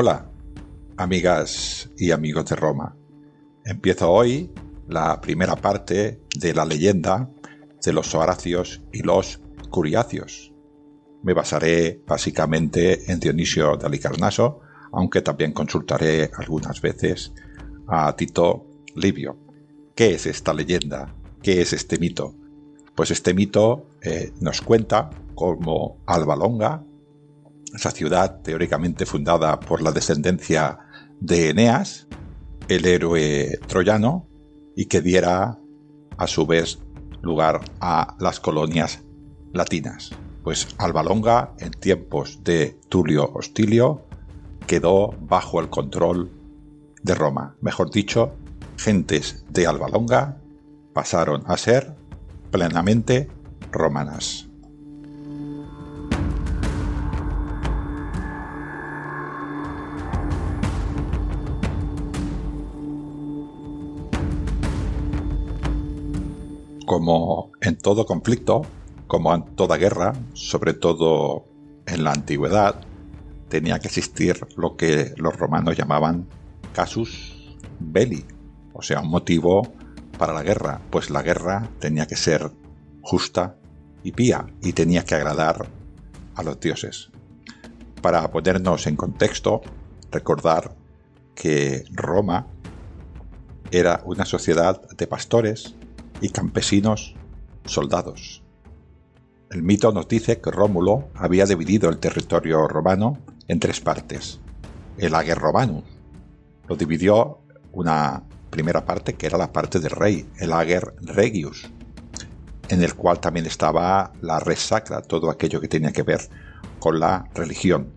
Hola, amigas y amigos de Roma. Empiezo hoy la primera parte de la leyenda de los Horacios y los Curiacios. Me basaré básicamente en Dionisio de Alicarnaso, aunque también consultaré algunas veces a Tito Livio. ¿Qué es esta leyenda? ¿Qué es este mito? Pues este mito eh, nos cuenta cómo Alba Longa, esa ciudad teóricamente fundada por la descendencia de Eneas, el héroe troyano, y que diera a su vez lugar a las colonias latinas. Pues Alba Longa, en tiempos de Tulio Hostilio, quedó bajo el control de Roma. Mejor dicho, gentes de Alba Longa pasaron a ser plenamente romanas. Como en todo conflicto, como en toda guerra, sobre todo en la antigüedad, tenía que existir lo que los romanos llamaban casus belli, o sea, un motivo para la guerra, pues la guerra tenía que ser justa y pía y tenía que agradar a los dioses. Para ponernos en contexto, recordar que Roma era una sociedad de pastores y campesinos soldados. El mito nos dice que Rómulo había dividido el territorio romano en tres partes. El Ager Romanus lo dividió una primera parte que era la parte del rey, el Ager Regius, en el cual también estaba la res sacra, todo aquello que tenía que ver con la religión.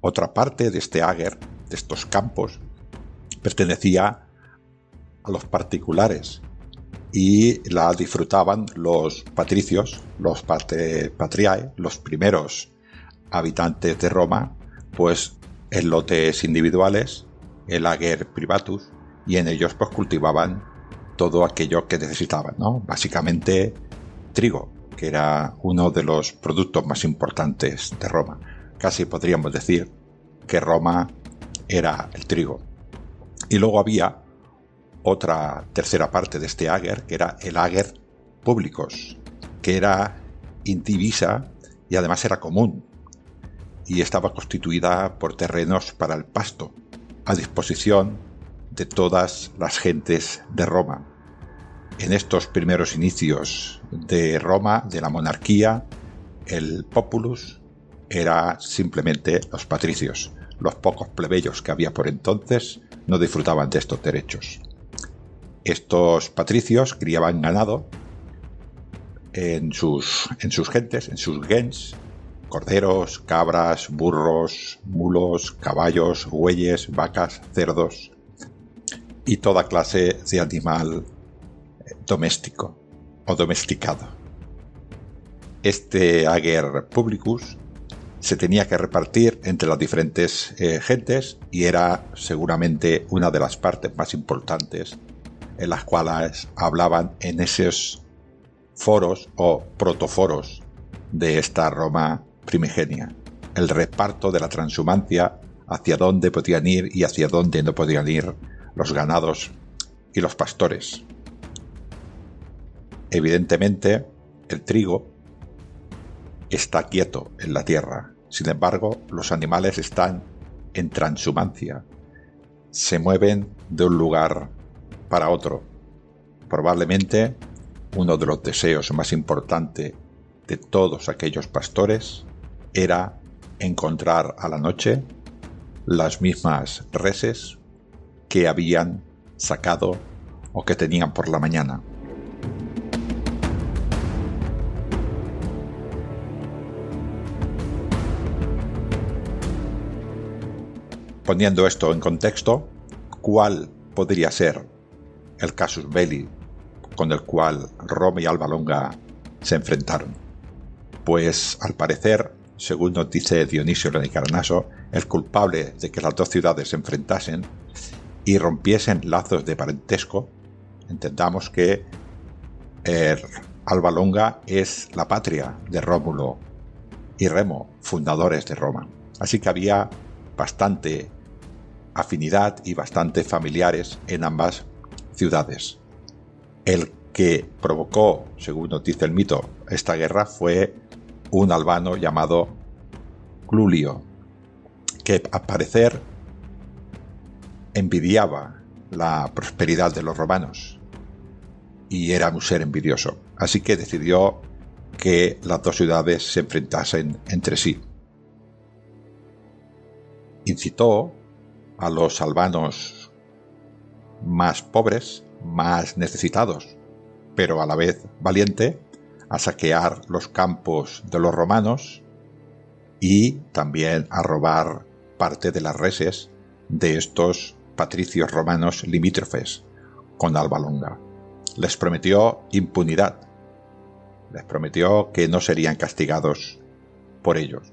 Otra parte de este Ager, de estos campos, pertenecía a los particulares, y la disfrutaban los patricios, los patriae, los primeros habitantes de Roma, pues en lotes individuales, el ager privatus, y en ellos pues cultivaban todo aquello que necesitaban, ¿no? Básicamente trigo, que era uno de los productos más importantes de Roma. Casi podríamos decir que Roma era el trigo. Y luego había otra tercera parte de este Ager, que era el Ager públicos, que era indivisa y además era común, y estaba constituida por terrenos para el pasto, a disposición de todas las gentes de Roma. En estos primeros inicios de Roma, de la monarquía, el populus era simplemente los patricios. Los pocos plebeyos que había por entonces no disfrutaban de estos derechos. Estos patricios criaban ganado en sus, en sus gentes, en sus gens, corderos, cabras, burros, mulos, caballos, bueyes, vacas, cerdos y toda clase de animal doméstico o domesticado. Este ager publicus se tenía que repartir entre las diferentes eh, gentes y era seguramente una de las partes más importantes en las cuales hablaban en esos foros o protoforos de esta Roma primigenia. El reparto de la transhumancia, hacia dónde podían ir y hacia dónde no podían ir los ganados y los pastores. Evidentemente, el trigo está quieto en la tierra. Sin embargo, los animales están en transhumancia. Se mueven de un lugar para otro. Probablemente uno de los deseos más importantes de todos aquellos pastores era encontrar a la noche las mismas reses que habían sacado o que tenían por la mañana. Poniendo esto en contexto, ¿cuál podría ser el casus belli con el cual Roma y Alba Longa se enfrentaron? Pues al parecer, según nos dice Dionisio Carnaso, el culpable de que las dos ciudades se enfrentasen y rompiesen lazos de parentesco, entendamos que Alba Longa es la patria de Rómulo y Remo, fundadores de Roma. Así que había bastante afinidad y bastante familiares en ambas ciudades. El que provocó, según nos dice el mito, esta guerra fue un albano llamado Clulio, que al parecer envidiaba la prosperidad de los romanos y era un ser envidioso. Así que decidió que las dos ciudades se enfrentasen entre sí. Incitó a los albanos más pobres, más necesitados, pero a la vez valiente, a saquear los campos de los romanos y también a robar parte de las reses de estos patricios romanos limítrofes con Alba Longa. Les prometió impunidad, les prometió que no serían castigados por ellos.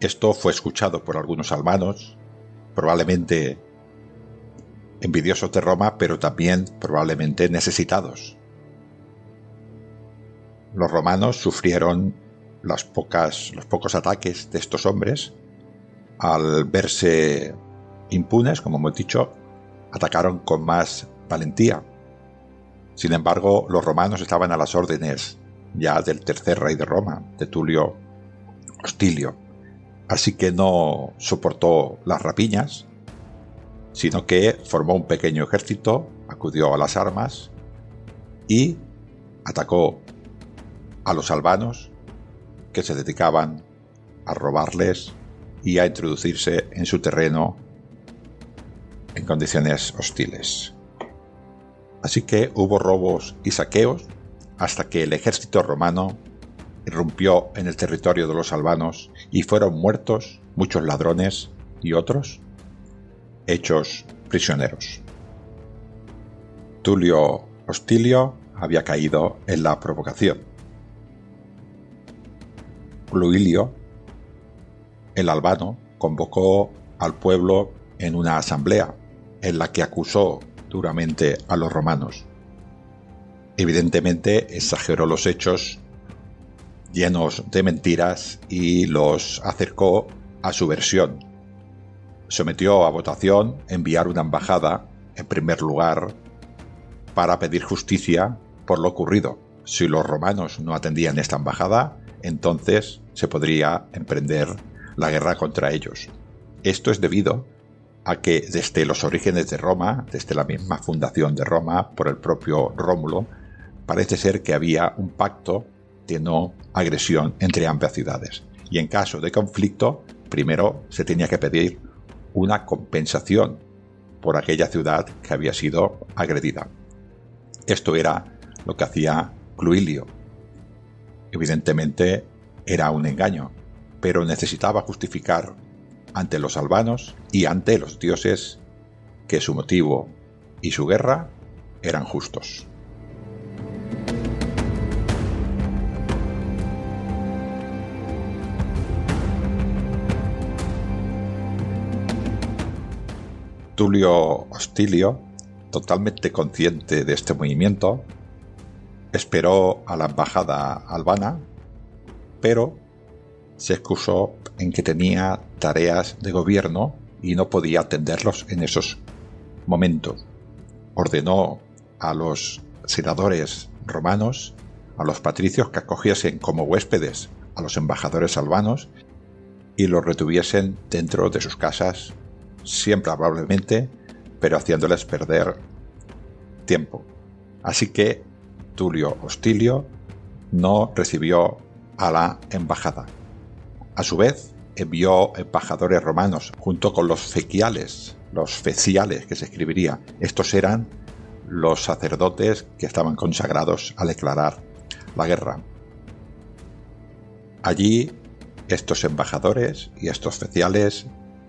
Esto fue escuchado por algunos albanos, probablemente envidiosos de Roma, pero también probablemente necesitados. Los romanos sufrieron las pocas, los pocos ataques de estos hombres. Al verse impunes, como hemos dicho, atacaron con más valentía. Sin embargo, los romanos estaban a las órdenes ya del tercer rey de Roma, de Tulio Hostilio así que no soportó las rapiñas, sino que formó un pequeño ejército, acudió a las armas y atacó a los albanos que se dedicaban a robarles y a introducirse en su terreno en condiciones hostiles. Así que hubo robos y saqueos hasta que el ejército romano irrumpió en el territorio de los albanos y fueron muertos muchos ladrones y otros hechos prisioneros. Tulio Hostilio había caído en la provocación. Pluilio, el albano, convocó al pueblo en una asamblea en la que acusó duramente a los romanos. Evidentemente exageró los hechos llenos de mentiras y los acercó a su versión. Sometió a votación enviar una embajada, en primer lugar, para pedir justicia por lo ocurrido. Si los romanos no atendían esta embajada, entonces se podría emprender la guerra contra ellos. Esto es debido a que desde los orígenes de Roma, desde la misma fundación de Roma por el propio Rómulo, parece ser que había un pacto de no agresión entre ambas ciudades. Y en caso de conflicto, primero se tenía que pedir una compensación por aquella ciudad que había sido agredida. Esto era lo que hacía Cluilio. Evidentemente era un engaño, pero necesitaba justificar ante los albanos y ante los dioses que su motivo y su guerra eran justos. Tulio Hostilio, totalmente consciente de este movimiento, esperó a la embajada albana, pero se excusó en que tenía tareas de gobierno y no podía atenderlos en esos momentos. Ordenó a los senadores romanos, a los patricios que acogiesen como huéspedes a los embajadores albanos y los retuviesen dentro de sus casas, siempre probablemente, pero haciéndoles perder tiempo. Así que Tulio Hostilio no recibió a la embajada. A su vez, envió embajadores romanos junto con los fequiales, los feciales que se escribiría. Estos eran los sacerdotes que estaban consagrados a declarar la guerra. Allí estos embajadores y estos feciales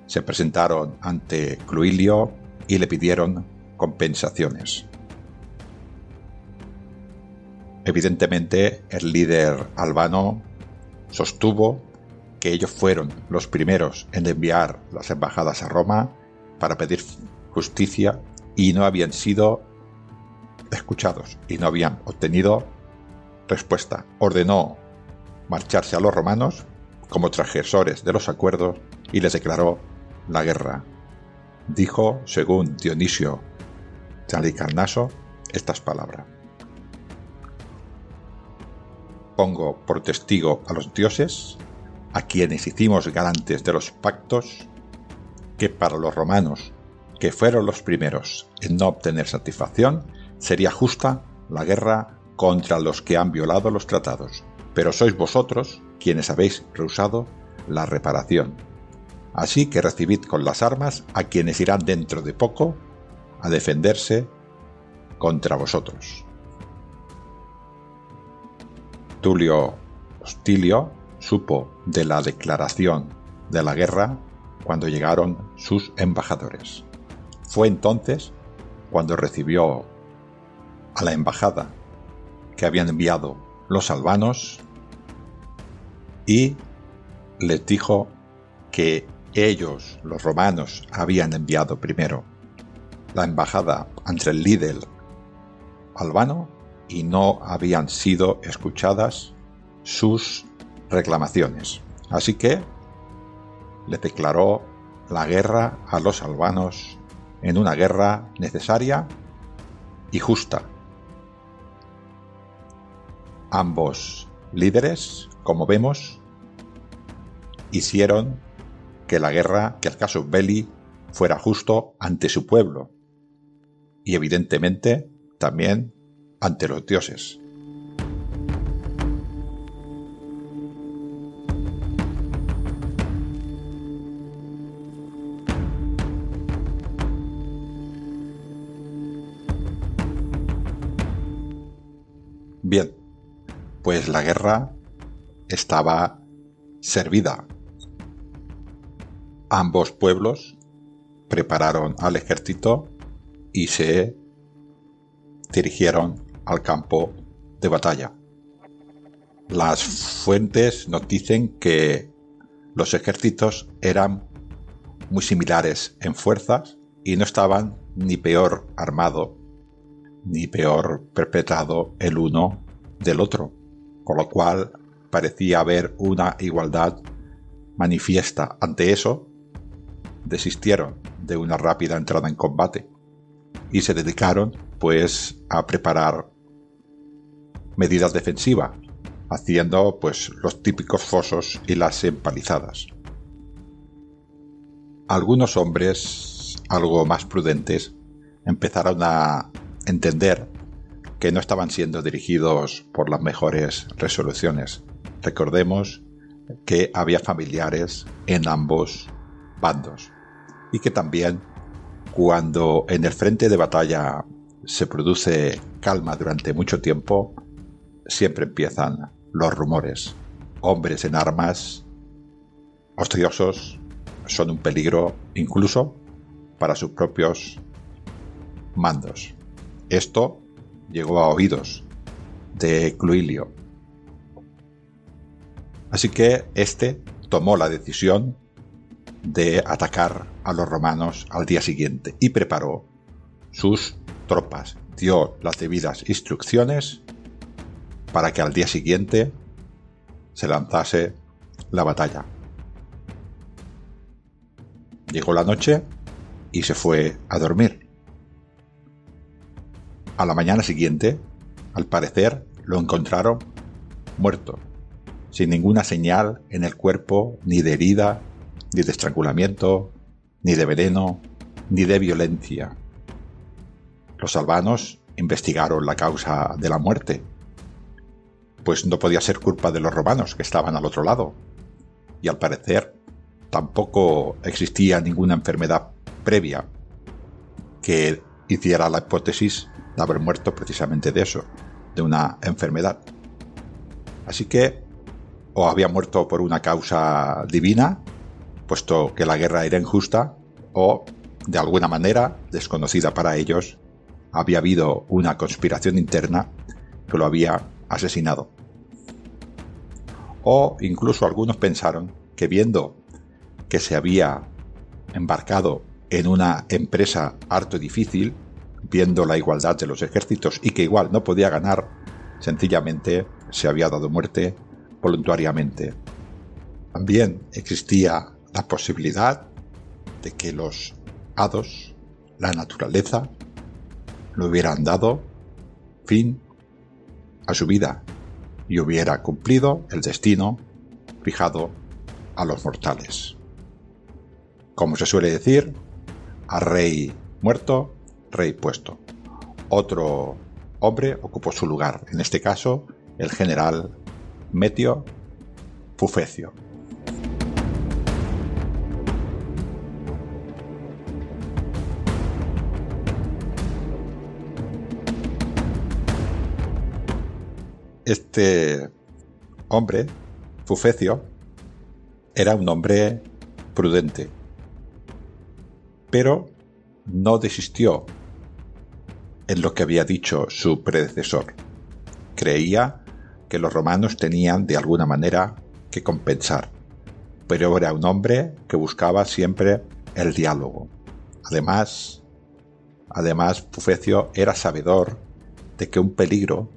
se presentaron ante Cluilio y le pidieron compensaciones. Evidentemente, el líder albano sostuvo que ellos fueron los primeros en enviar las embajadas a Roma para pedir justicia y no habían sido escuchados y no habían obtenido respuesta. Ordenó marcharse a los romanos como transgresores de los acuerdos y les declaró la guerra. Dijo, según Dionisio Chalicarnaso, estas palabras. Pongo por testigo a los dioses, a quienes hicimos garantes de los pactos, que para los romanos, que fueron los primeros en no obtener satisfacción, sería justa la guerra contra los que han violado los tratados, pero sois vosotros quienes habéis rehusado la reparación. Así que recibid con las armas a quienes irán dentro de poco a defenderse contra vosotros. Tulio Hostilio supo de la declaración de la guerra cuando llegaron sus embajadores. Fue entonces cuando recibió a la embajada que habían enviado los albanos y les dijo que ellos, los romanos, habían enviado primero la embajada ante el líder albano y no habían sido escuchadas sus reclamaciones. Así que le declaró la guerra a los albanos en una guerra necesaria y justa. Ambos líderes, como vemos, hicieron que la guerra, que el caso belli, fuera justo ante su pueblo y evidentemente también ante los dioses. Bien, pues la guerra estaba servida. Ambos pueblos prepararon al ejército y se dirigieron al campo de batalla. Las fuentes nos dicen que los ejércitos eran muy similares en fuerzas y no estaban ni peor armado ni peor perpetrado el uno del otro, con lo cual parecía haber una igualdad manifiesta. Ante eso, desistieron de una rápida entrada en combate y se dedicaron pues a preparar medidas defensivas, haciendo pues los típicos fosos y las empalizadas. Algunos hombres algo más prudentes empezaron a entender que no estaban siendo dirigidos por las mejores resoluciones. Recordemos que había familiares en ambos bandos y que también cuando en el frente de batalla se produce calma durante mucho tiempo, siempre empiezan los rumores. Hombres en armas, ostriosos, son un peligro incluso para sus propios mandos. Esto llegó a oídos de Cluilio. Así que éste tomó la decisión de atacar a los romanos al día siguiente y preparó sus tropas, dio las debidas instrucciones para que al día siguiente se lanzase la batalla. Llegó la noche y se fue a dormir. A la mañana siguiente, al parecer, lo encontraron muerto, sin ninguna señal en el cuerpo, ni de herida, ni de estrangulamiento, ni de veneno, ni de violencia. Los albanos investigaron la causa de la muerte, pues no podía ser culpa de los romanos que estaban al otro lado, y al parecer tampoco existía ninguna enfermedad previa que hiciera la hipótesis de haber muerto precisamente de eso, de una enfermedad. Así que o había muerto por una causa divina, puesto que la guerra era injusta, o de alguna manera, desconocida para ellos, había habido una conspiración interna que lo había asesinado. O incluso algunos pensaron que viendo que se había embarcado en una empresa harto difícil, viendo la igualdad de los ejércitos y que igual no podía ganar, sencillamente se había dado muerte voluntariamente. También existía la posibilidad de que los hados, la naturaleza, le hubieran dado fin a su vida y hubiera cumplido el destino fijado a los mortales. Como se suele decir, a rey muerto, rey puesto. Otro hombre ocupó su lugar, en este caso el general Metio Pufecio. Este hombre, Fufecio, era un hombre prudente, pero no desistió en lo que había dicho su predecesor. Creía que los romanos tenían de alguna manera que compensar, pero era un hombre que buscaba siempre el diálogo. Además, además Pufecio era sabedor de que un peligro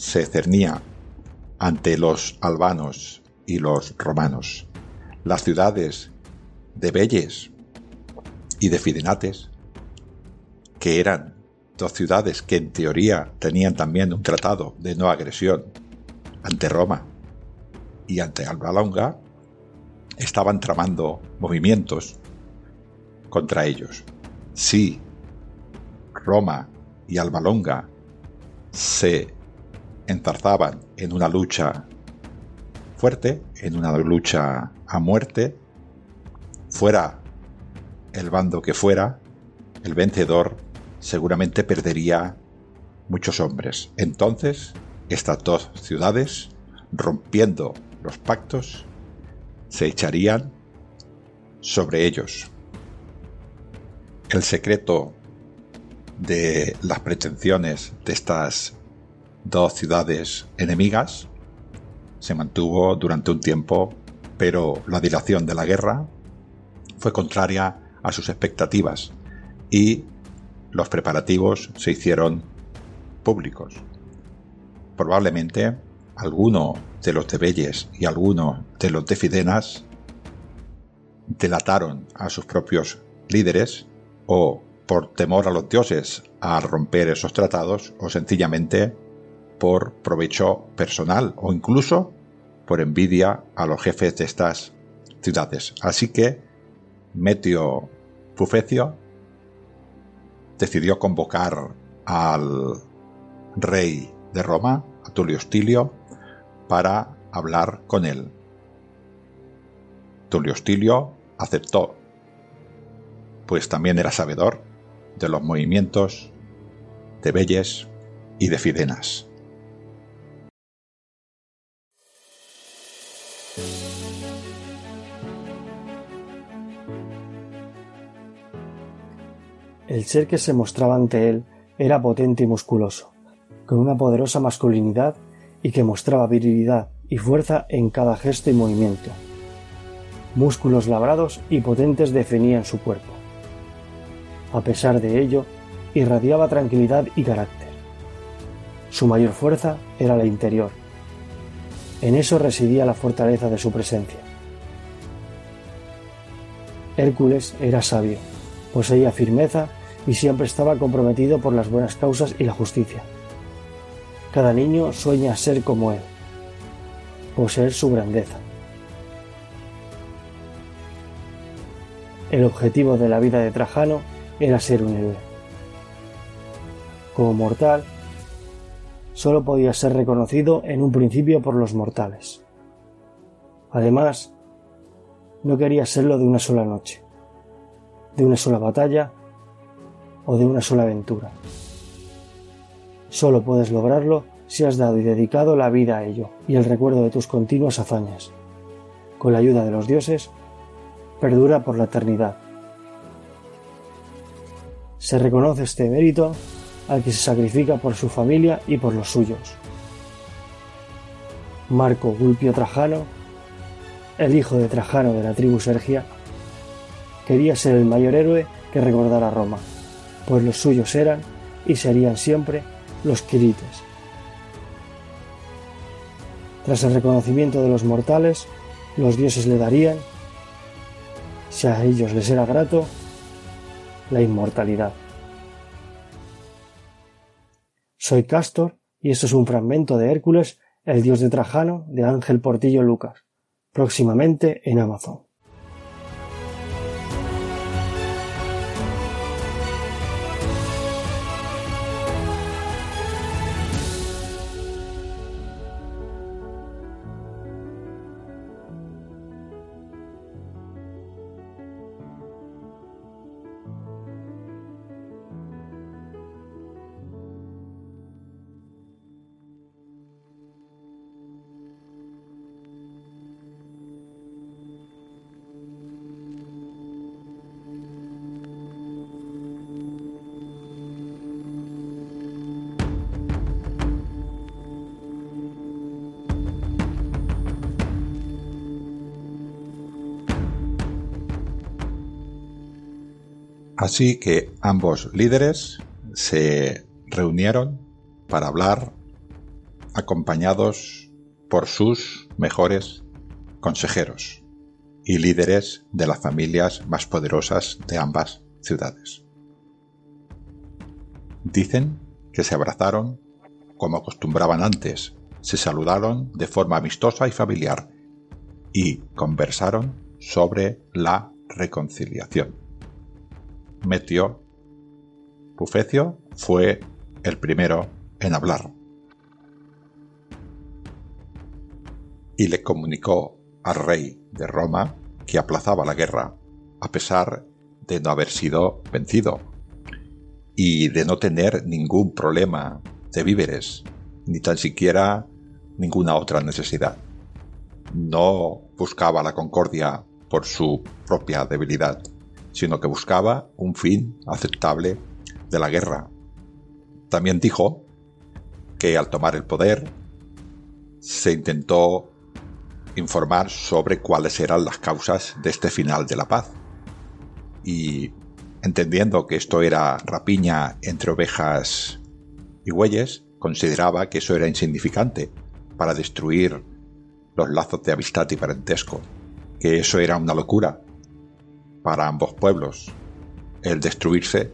se cernía ante los albanos y los romanos. Las ciudades de Belles y de Fidenates, que eran dos ciudades que en teoría tenían también un tratado de no agresión ante Roma y ante Alba Longa, estaban tramando movimientos contra ellos. Si Roma y Alba Longa se enzarzaban en una lucha fuerte, en una lucha a muerte, fuera el bando que fuera, el vencedor seguramente perdería muchos hombres. Entonces, estas dos ciudades, rompiendo los pactos, se echarían sobre ellos. El secreto de las pretensiones de estas dos ciudades enemigas. Se mantuvo durante un tiempo, pero la dilación de la guerra fue contraria a sus expectativas y los preparativos se hicieron públicos. Probablemente alguno de los de Belles y alguno de los de Fidenas delataron a sus propios líderes o por temor a los dioses a romper esos tratados o sencillamente por provecho personal o incluso por envidia a los jefes de estas ciudades. Así que Metio Pufecio decidió convocar al rey de Roma, a Tulio Stilio, para hablar con él. Tulio Stilio aceptó, pues también era sabedor de los movimientos de Belles y de Fidenas. El ser que se mostraba ante él era potente y musculoso, con una poderosa masculinidad y que mostraba virilidad y fuerza en cada gesto y movimiento. músculos labrados y potentes definían su cuerpo. A pesar de ello, irradiaba tranquilidad y carácter. Su mayor fuerza era la interior. En eso residía la fortaleza de su presencia. Hércules era sabio, poseía firmeza y siempre estaba comprometido por las buenas causas y la justicia. Cada niño sueña ser como él, poseer su grandeza. El objetivo de la vida de Trajano era ser un héroe. Como mortal, solo podía ser reconocido en un principio por los mortales. Además, no quería serlo de una sola noche, de una sola batalla o de una sola aventura. Solo puedes lograrlo si has dado y dedicado la vida a ello y el recuerdo de tus continuas hazañas. Con la ayuda de los dioses, perdura por la eternidad. Se reconoce este mérito al que se sacrifica por su familia y por los suyos. Marco Gulpio Trajano, el hijo de Trajano de la tribu Sergia, quería ser el mayor héroe que recordara Roma, pues los suyos eran y serían siempre los quirites. Tras el reconocimiento de los mortales, los dioses le darían, si a ellos les era grato, la inmortalidad. Soy Castor y esto es un fragmento de Hércules, el dios de Trajano, de Ángel Portillo Lucas, próximamente en Amazon. Así que ambos líderes se reunieron para hablar acompañados por sus mejores consejeros y líderes de las familias más poderosas de ambas ciudades. Dicen que se abrazaron como acostumbraban antes, se saludaron de forma amistosa y familiar y conversaron sobre la reconciliación. Metio. Pufecio fue el primero en hablar. Y le comunicó al rey de Roma que aplazaba la guerra, a pesar de no haber sido vencido y de no tener ningún problema de víveres, ni tan siquiera ninguna otra necesidad. No buscaba la concordia por su propia debilidad, sino que buscaba un fin aceptable de la guerra. También dijo que al tomar el poder se intentó informar sobre cuáles eran las causas de este final de la paz. Y entendiendo que esto era rapiña entre ovejas y bueyes, consideraba que eso era insignificante para destruir los lazos de amistad y parentesco, que eso era una locura para ambos pueblos el destruirse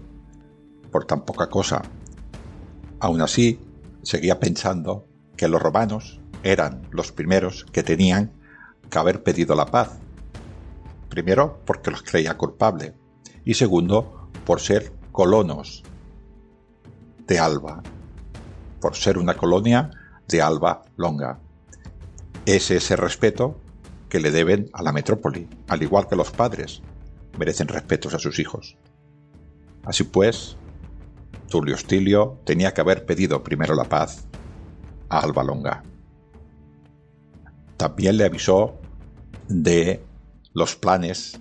por tan poca cosa. Aún así, seguía pensando que los romanos eran los primeros que tenían que haber pedido la paz. Primero, porque los creía culpable, y segundo, por ser colonos de Alba, por ser una colonia de Alba Longa. Es ese respeto que le deben a la metrópoli, al igual que los padres, merecen respetos a sus hijos. Así pues, Tulio Stilio tenía que haber pedido primero la paz a Alba Longa. También le avisó de los planes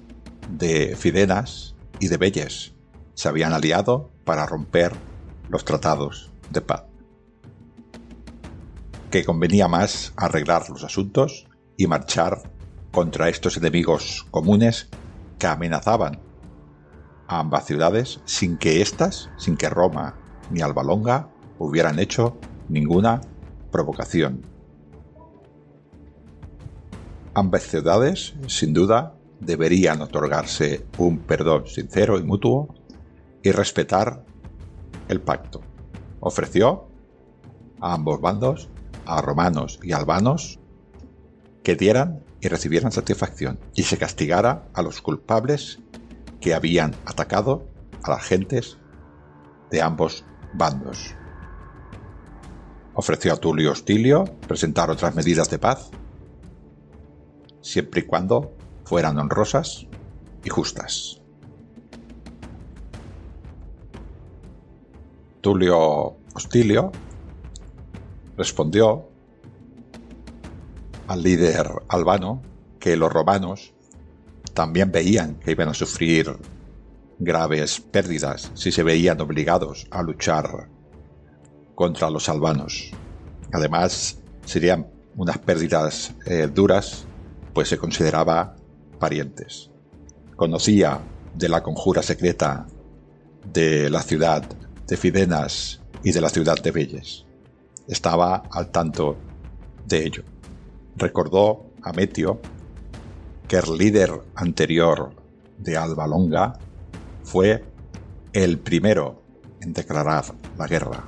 de Fidenas y de Belles. Se habían aliado para romper los tratados de paz. Que convenía más arreglar los asuntos y marchar contra estos enemigos comunes que amenazaban a ambas ciudades sin que éstas, sin que Roma ni Alba Longa hubieran hecho ninguna provocación. Ambas ciudades, sin duda, deberían otorgarse un perdón sincero y mutuo y respetar el pacto. Ofreció a ambos bandos, a romanos y albanos, que dieran y recibieran satisfacción y se castigara a los culpables que habían atacado a las gentes de ambos bandos. Ofreció a Tulio Hostilio presentar otras medidas de paz, siempre y cuando fueran honrosas y justas. Tulio Hostilio respondió al líder albano que los romanos también veían que iban a sufrir graves pérdidas si se veían obligados a luchar contra los albanos. Además, serían unas pérdidas eh, duras, pues se consideraba parientes. Conocía de la conjura secreta de la ciudad de Fidenas y de la ciudad de Belles. Estaba al tanto de ello. Recordó a Metio que el líder anterior de Alba Longa fue el primero en declarar la guerra.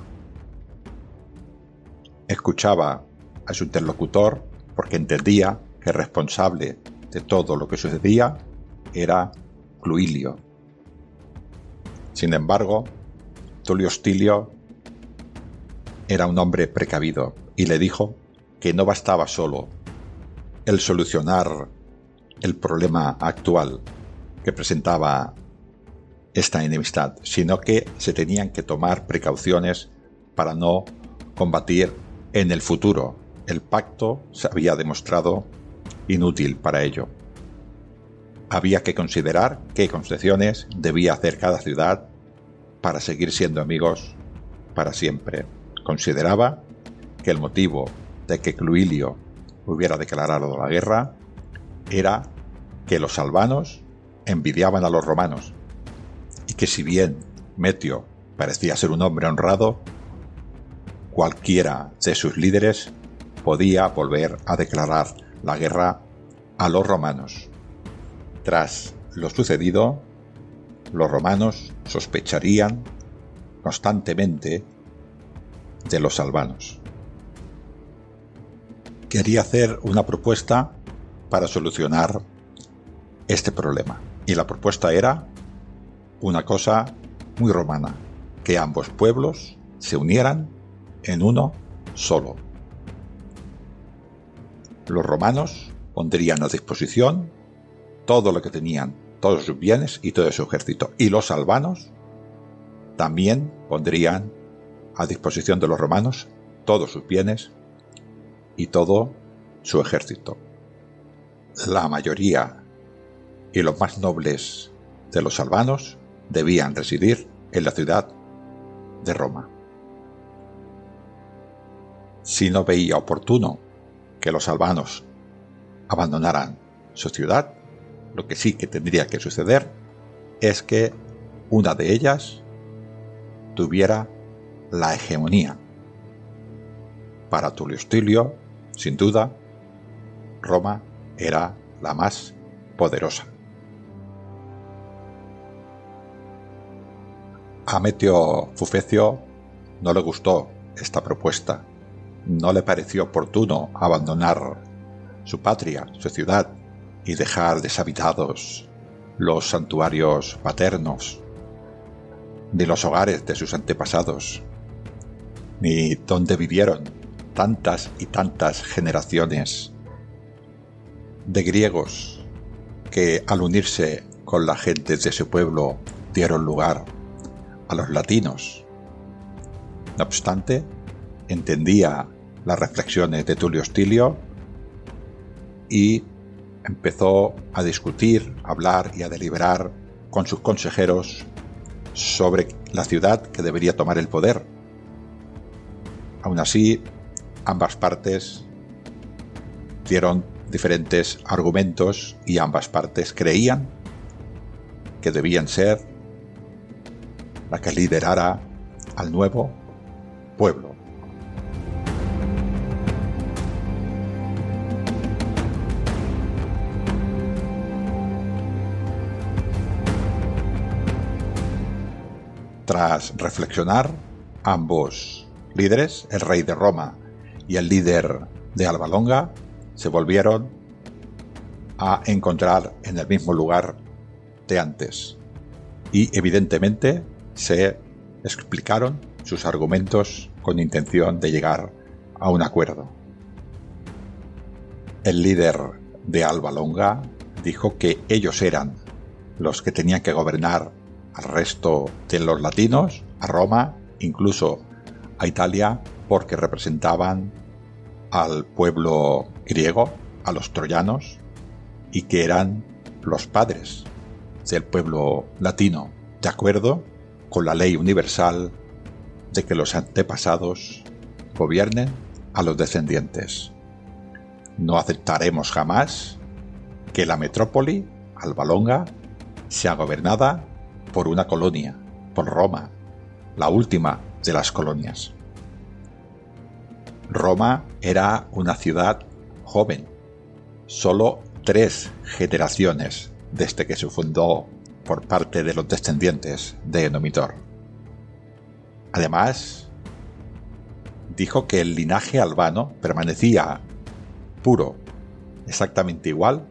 Escuchaba a su interlocutor porque entendía que el responsable de todo lo que sucedía era Cluilio. Sin embargo, Tulio Hostilio era un hombre precavido y le dijo que no bastaba solo el solucionar el problema actual que presentaba esta enemistad, sino que se tenían que tomar precauciones para no combatir en el futuro. El pacto se había demostrado inútil para ello. Había que considerar qué concesiones debía hacer cada ciudad para seguir siendo amigos para siempre. Consideraba que el motivo de que Cluilio hubiera declarado la guerra era que los albanos envidiaban a los romanos y que si bien Metio parecía ser un hombre honrado, cualquiera de sus líderes podía volver a declarar la guerra a los romanos. Tras lo sucedido, los romanos sospecharían constantemente de los albanos. Quería hacer una propuesta para solucionar este problema. Y la propuesta era una cosa muy romana, que ambos pueblos se unieran en uno solo. Los romanos pondrían a disposición todo lo que tenían, todos sus bienes y todo su ejército. Y los albanos también pondrían a disposición de los romanos todos sus bienes y todo su ejército. La mayoría y los más nobles de los albanos debían residir en la ciudad de Roma. Si no veía oportuno que los albanos abandonaran su ciudad, lo que sí que tendría que suceder es que una de ellas tuviera la hegemonía. Para Tulio Hostilio, sin duda, Roma era la más poderosa. A Metio Fufecio no le gustó esta propuesta. No le pareció oportuno abandonar su patria, su ciudad, y dejar deshabitados los santuarios paternos, ni los hogares de sus antepasados, ni donde vivieron tantas y tantas generaciones de griegos que al unirse con la gente de su pueblo dieron lugar a los latinos. No obstante, entendía las reflexiones de Tulio Hostilio y empezó a discutir, a hablar y a deliberar con sus consejeros sobre la ciudad que debería tomar el poder. Aún así, ambas partes dieron diferentes argumentos y ambas partes creían que debían ser la que liderara al nuevo pueblo. Tras reflexionar, ambos líderes, el rey de Roma y el líder de Alba Longa, se volvieron a encontrar en el mismo lugar de antes. Y evidentemente se explicaron sus argumentos con intención de llegar a un acuerdo. El líder de Alba Longa dijo que ellos eran los que tenían que gobernar al resto de los latinos, a Roma, incluso a Italia, porque representaban al pueblo griego, a los troyanos, y que eran los padres del pueblo latino, de acuerdo con la ley universal de que los antepasados gobiernen a los descendientes. No aceptaremos jamás que la metrópoli, Albalonga, sea gobernada por una colonia, por Roma, la última de las colonias. Roma era una ciudad joven, solo tres generaciones desde que se fundó por parte de los descendientes de Nomitor. Además, dijo que el linaje albano permanecía puro, exactamente igual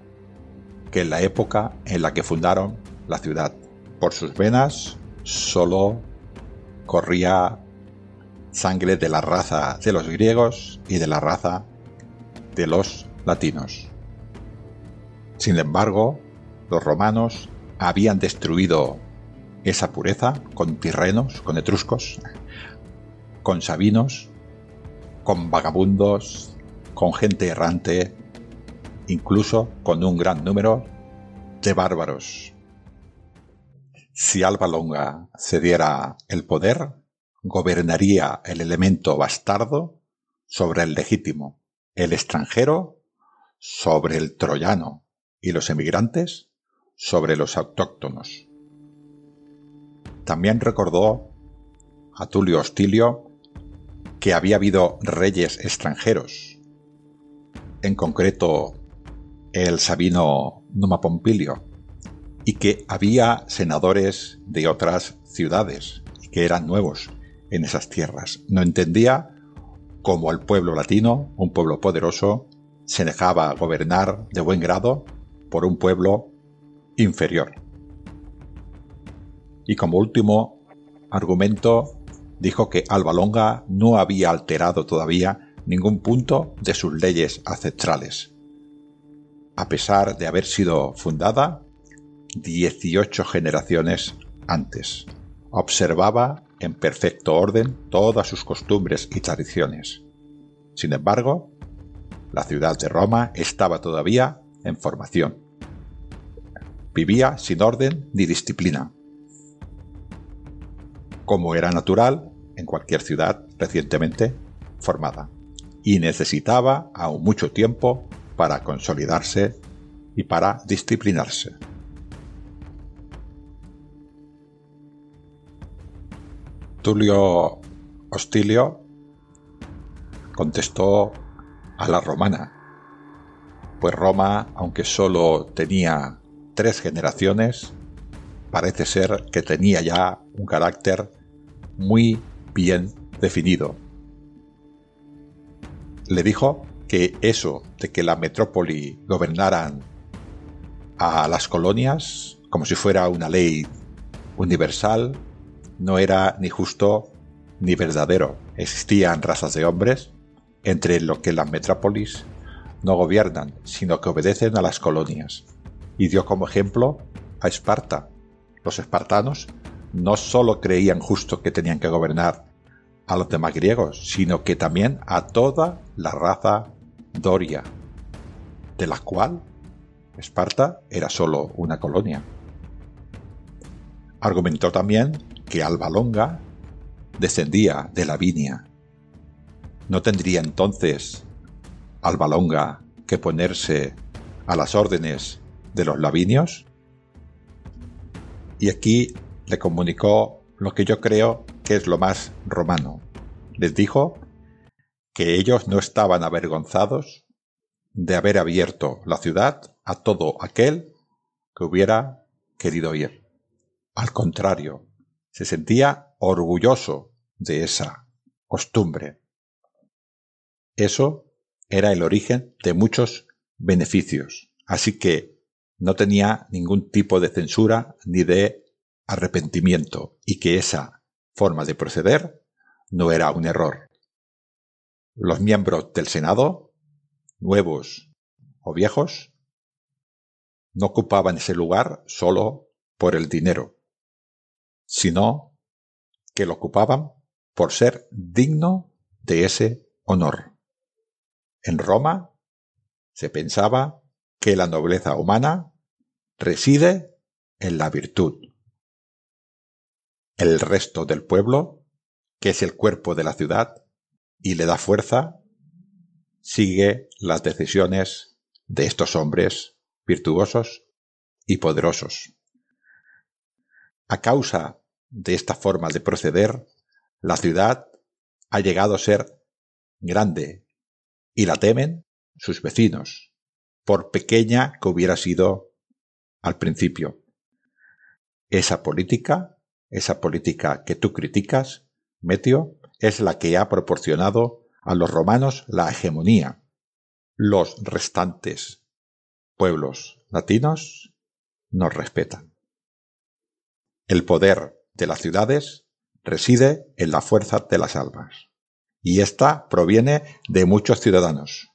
que en la época en la que fundaron la ciudad. Por sus venas solo corría sangre de la raza de los griegos y de la raza de los latinos. Sin embargo, los romanos habían destruido esa pureza con tirrenos, con etruscos, con sabinos, con vagabundos, con gente errante, incluso con un gran número de bárbaros. Si Alba Longa cediera el poder, gobernaría el elemento bastardo sobre el legítimo, el extranjero sobre el troyano y los emigrantes sobre los autóctonos. También recordó a Tulio Hostilio que había habido reyes extranjeros, en concreto el sabino Numa Pompilio, y que había senadores de otras ciudades y que eran nuevos en esas tierras. No entendía cómo el pueblo latino, un pueblo poderoso, se dejaba gobernar de buen grado por un pueblo inferior. Y como último argumento, dijo que Alba Longa no había alterado todavía ningún punto de sus leyes ancestrales, a pesar de haber sido fundada 18 generaciones antes. Observaba en perfecto orden todas sus costumbres y tradiciones. Sin embargo, la ciudad de Roma estaba todavía en formación. Vivía sin orden ni disciplina. Como era natural en cualquier ciudad recientemente formada. Y necesitaba aún mucho tiempo para consolidarse y para disciplinarse. Tulio Hostilio contestó a la romana, pues Roma, aunque solo tenía tres generaciones, parece ser que tenía ya un carácter muy bien definido. Le dijo que eso de que la metrópoli gobernaran a las colonias como si fuera una ley universal no era ni justo ni verdadero. Existían razas de hombres entre lo que las metrópolis no gobiernan, sino que obedecen a las colonias. Y dio como ejemplo a Esparta. Los espartanos no solo creían justo que tenían que gobernar a los demás griegos, sino que también a toda la raza doria, de la cual Esparta era solo una colonia. Argumentó también que Alba Longa descendía de Lavinia. ¿No tendría entonces Alba Longa que ponerse a las órdenes de los lavinios. Y aquí le comunicó lo que yo creo que es lo más romano. Les dijo que ellos no estaban avergonzados de haber abierto la ciudad a todo aquel que hubiera querido ir. Al contrario, se sentía orgulloso de esa costumbre. Eso era el origen de muchos beneficios, así que no tenía ningún tipo de censura ni de arrepentimiento y que esa forma de proceder no era un error. Los miembros del Senado, nuevos o viejos, no ocupaban ese lugar solo por el dinero, sino que lo ocupaban por ser digno de ese honor. En Roma se pensaba que la nobleza humana reside en la virtud. El resto del pueblo, que es el cuerpo de la ciudad y le da fuerza, sigue las decisiones de estos hombres virtuosos y poderosos. A causa de esta forma de proceder, la ciudad ha llegado a ser grande y la temen sus vecinos, por pequeña que hubiera sido al principio. Esa política, esa política que tú criticas, Metio, es la que ha proporcionado a los romanos la hegemonía. Los restantes pueblos latinos nos respetan. El poder de las ciudades reside en la fuerza de las almas, y ésta proviene de muchos ciudadanos.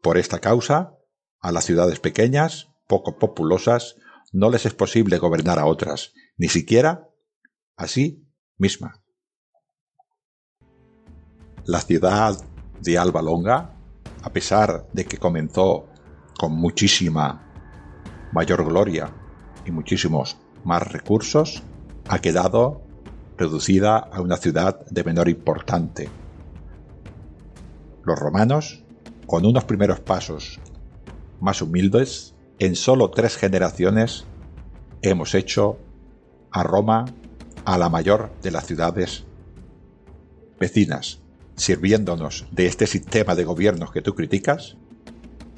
Por esta causa, a las ciudades pequeñas, poco populosas, no les es posible gobernar a otras, ni siquiera a sí misma. La ciudad de Alba Longa, a pesar de que comenzó con muchísima mayor gloria y muchísimos más recursos, ha quedado reducida a una ciudad de menor importante. Los romanos, con unos primeros pasos más humildes, en solo tres generaciones hemos hecho a Roma a la mayor de las ciudades vecinas, sirviéndonos de este sistema de gobierno que tú criticas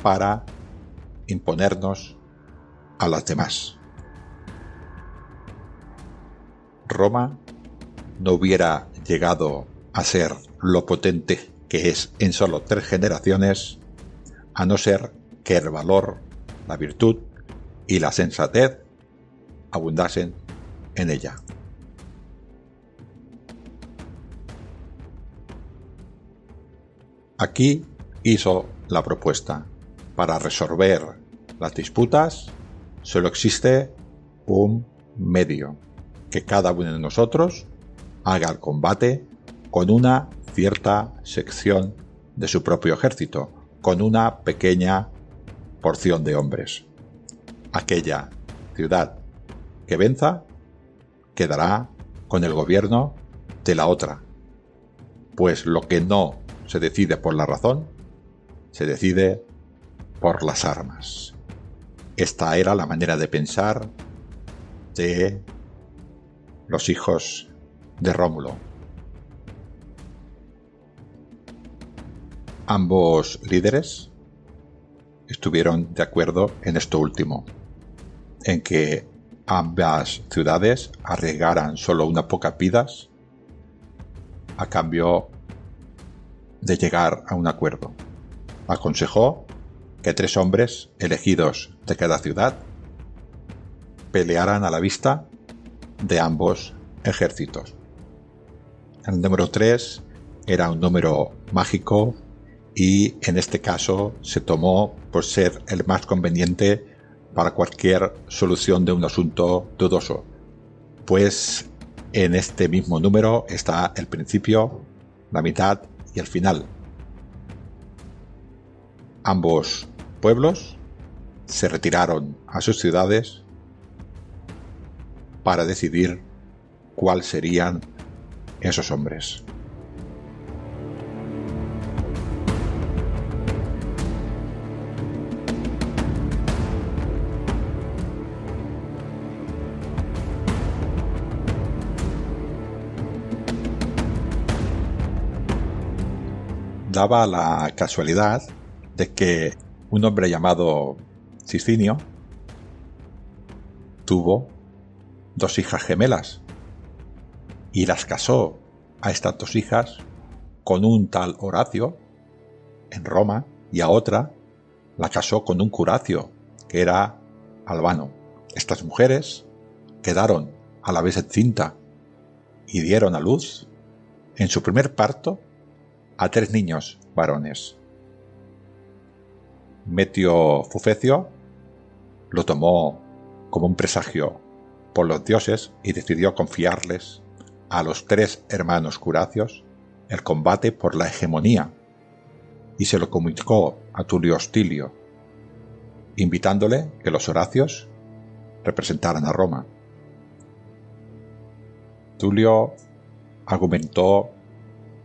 para imponernos a las demás. Roma no hubiera llegado a ser lo potente que es en solo tres generaciones, a no ser que el valor, la virtud y la sensatez abundasen en ella. Aquí hizo la propuesta. Para resolver las disputas solo existe un medio, que cada uno de nosotros haga el combate con una cierta sección de su propio ejército, con una pequeña porción de hombres. Aquella ciudad que venza quedará con el gobierno de la otra, pues lo que no se decide por la razón, se decide por las armas. Esta era la manera de pensar de los hijos de Rómulo. Ambos líderes estuvieron de acuerdo en esto último, en que ambas ciudades arriesgaran solo unas pocas vidas a cambio de llegar a un acuerdo. Aconsejó que tres hombres elegidos de cada ciudad pelearan a la vista de ambos ejércitos. El número 3 era un número mágico y en este caso se tomó por ser el más conveniente para cualquier solución de un asunto dudoso, pues en este mismo número está el principio, la mitad y el final. Ambos pueblos se retiraron a sus ciudades para decidir cuál serían esos hombres. daba la casualidad de que un hombre llamado Cicinio tuvo dos hijas gemelas y las casó a estas dos hijas con un tal Horacio en Roma y a otra la casó con un Curacio que era albano. Estas mujeres quedaron a la vez encinta y dieron a luz en su primer parto a tres niños varones. Metio Fufecio lo tomó como un presagio por los dioses y decidió confiarles a los tres hermanos Curacios el combate por la hegemonía y se lo comunicó a Tulio Hostilio, invitándole que los Horacios representaran a Roma. Tulio argumentó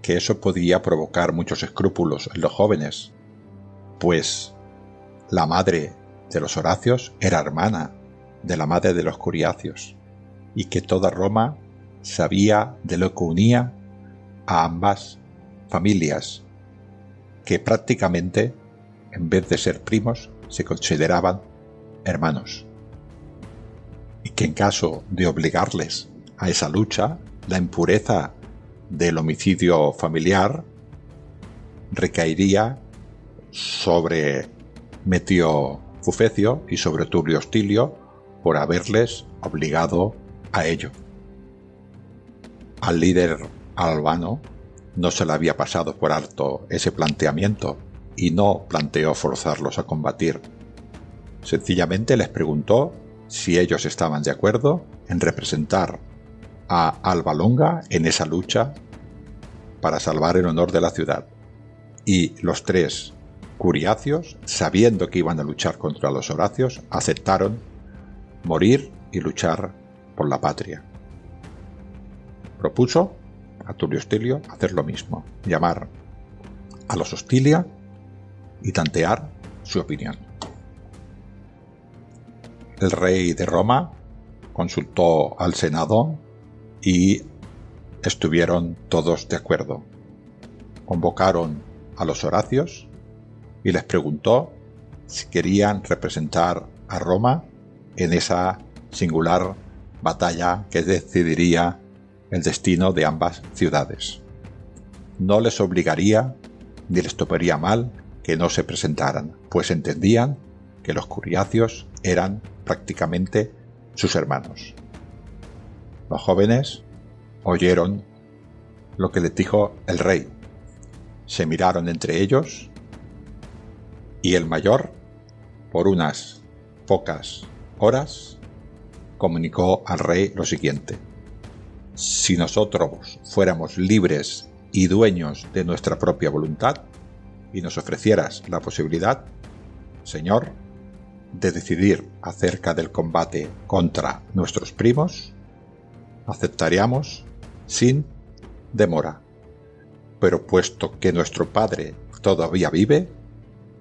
que eso podía provocar muchos escrúpulos en los jóvenes, pues la madre de los Horacios era hermana de la madre de los Curiacios, y que toda Roma sabía de lo que unía a ambas familias, que prácticamente, en vez de ser primos, se consideraban hermanos, y que en caso de obligarles a esa lucha, la impureza del homicidio familiar recaería sobre Metio Fufecio y sobre Tulio Hostilio por haberles obligado a ello. Al líder albano no se le había pasado por alto ese planteamiento y no planteó forzarlos a combatir. Sencillamente les preguntó si ellos estaban de acuerdo en representar a Alba Longa en esa lucha para salvar el honor de la ciudad. Y los tres curiacios, sabiendo que iban a luchar contra los horacios, aceptaron morir y luchar por la patria. Propuso a Tulio Hostilio hacer lo mismo, llamar a los Hostilia y tantear su opinión. El rey de Roma consultó al Senado y estuvieron todos de acuerdo. Convocaron a los Horacios y les preguntó si querían representar a Roma en esa singular batalla que decidiría el destino de ambas ciudades. No les obligaría ni les toparía mal que no se presentaran, pues entendían que los curiacios eran prácticamente sus hermanos. Los jóvenes oyeron lo que les dijo el rey. Se miraron entre ellos y el mayor, por unas pocas horas, comunicó al rey lo siguiente. Si nosotros fuéramos libres y dueños de nuestra propia voluntad, y nos ofrecieras la posibilidad, Señor, de decidir acerca del combate contra nuestros primos, aceptaríamos sin demora. Pero puesto que nuestro Padre todavía vive,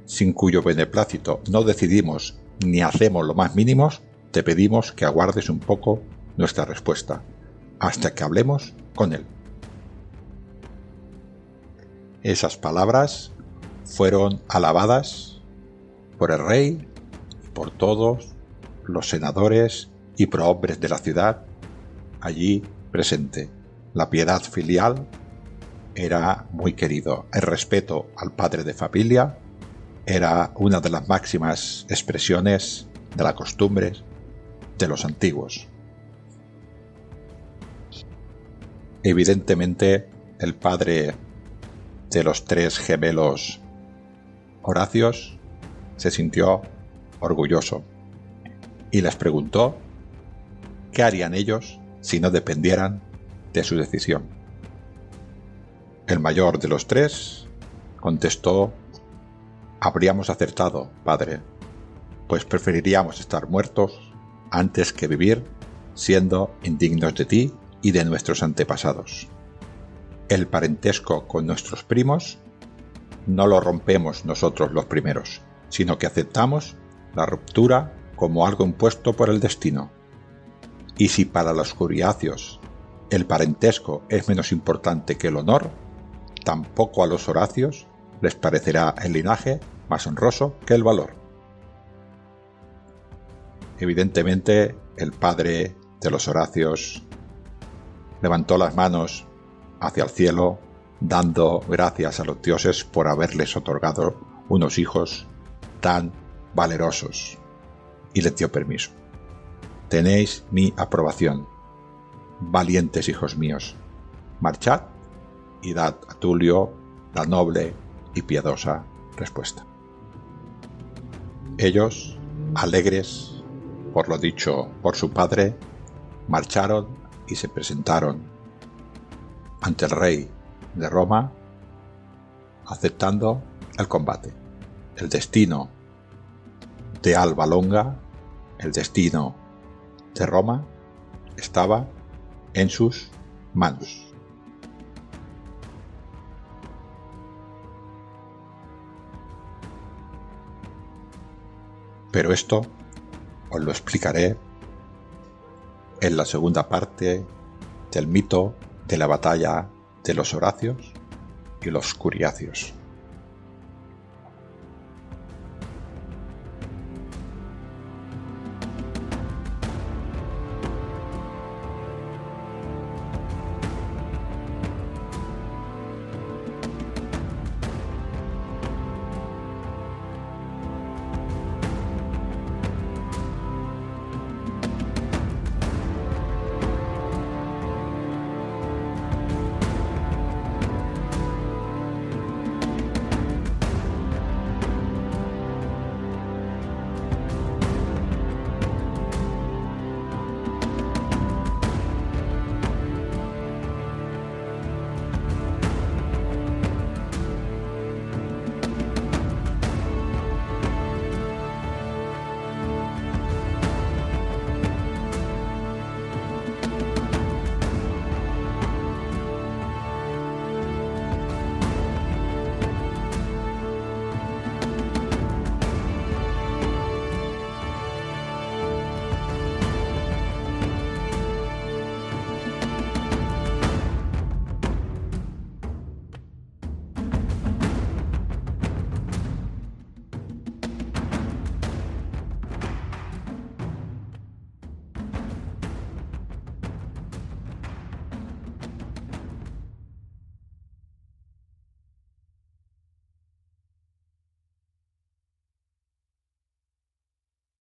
sin cuyo beneplácito no decidimos ni hacemos lo más mínimo, te pedimos que aguardes un poco nuestra respuesta, hasta que hablemos con Él. Esas palabras fueron alabadas por el rey por todos los senadores y prohombres de la ciudad allí presente. La piedad filial era muy querido. El respeto al padre de familia era una de las máximas expresiones de las costumbres de los antiguos. Evidentemente, el padre de los tres gemelos Horacios se sintió orgulloso y les preguntó qué harían ellos si no dependieran de su decisión. El mayor de los tres contestó Habríamos acertado, padre, pues preferiríamos estar muertos antes que vivir siendo indignos de ti y de nuestros antepasados. El parentesco con nuestros primos no lo rompemos nosotros los primeros, sino que aceptamos la ruptura como algo impuesto por el destino. Y si para los curiacios el parentesco es menos importante que el honor, tampoco a los horacios les parecerá el linaje más honroso que el valor. Evidentemente, el padre de los Horacios levantó las manos hacia el cielo, dando gracias a los dioses por haberles otorgado unos hijos tan valerosos, y les dio permiso. Tenéis mi aprobación, valientes hijos míos. Marchad y dad a Tulio la noble y piadosa respuesta. Ellos, alegres por lo dicho por su padre, marcharon y se presentaron ante el rey de Roma, aceptando el combate. El destino de Alba Longa, el destino de Roma, estaba en sus manos. Pero esto os lo explicaré en la segunda parte del mito de la batalla de los Horacios y los Curiacios.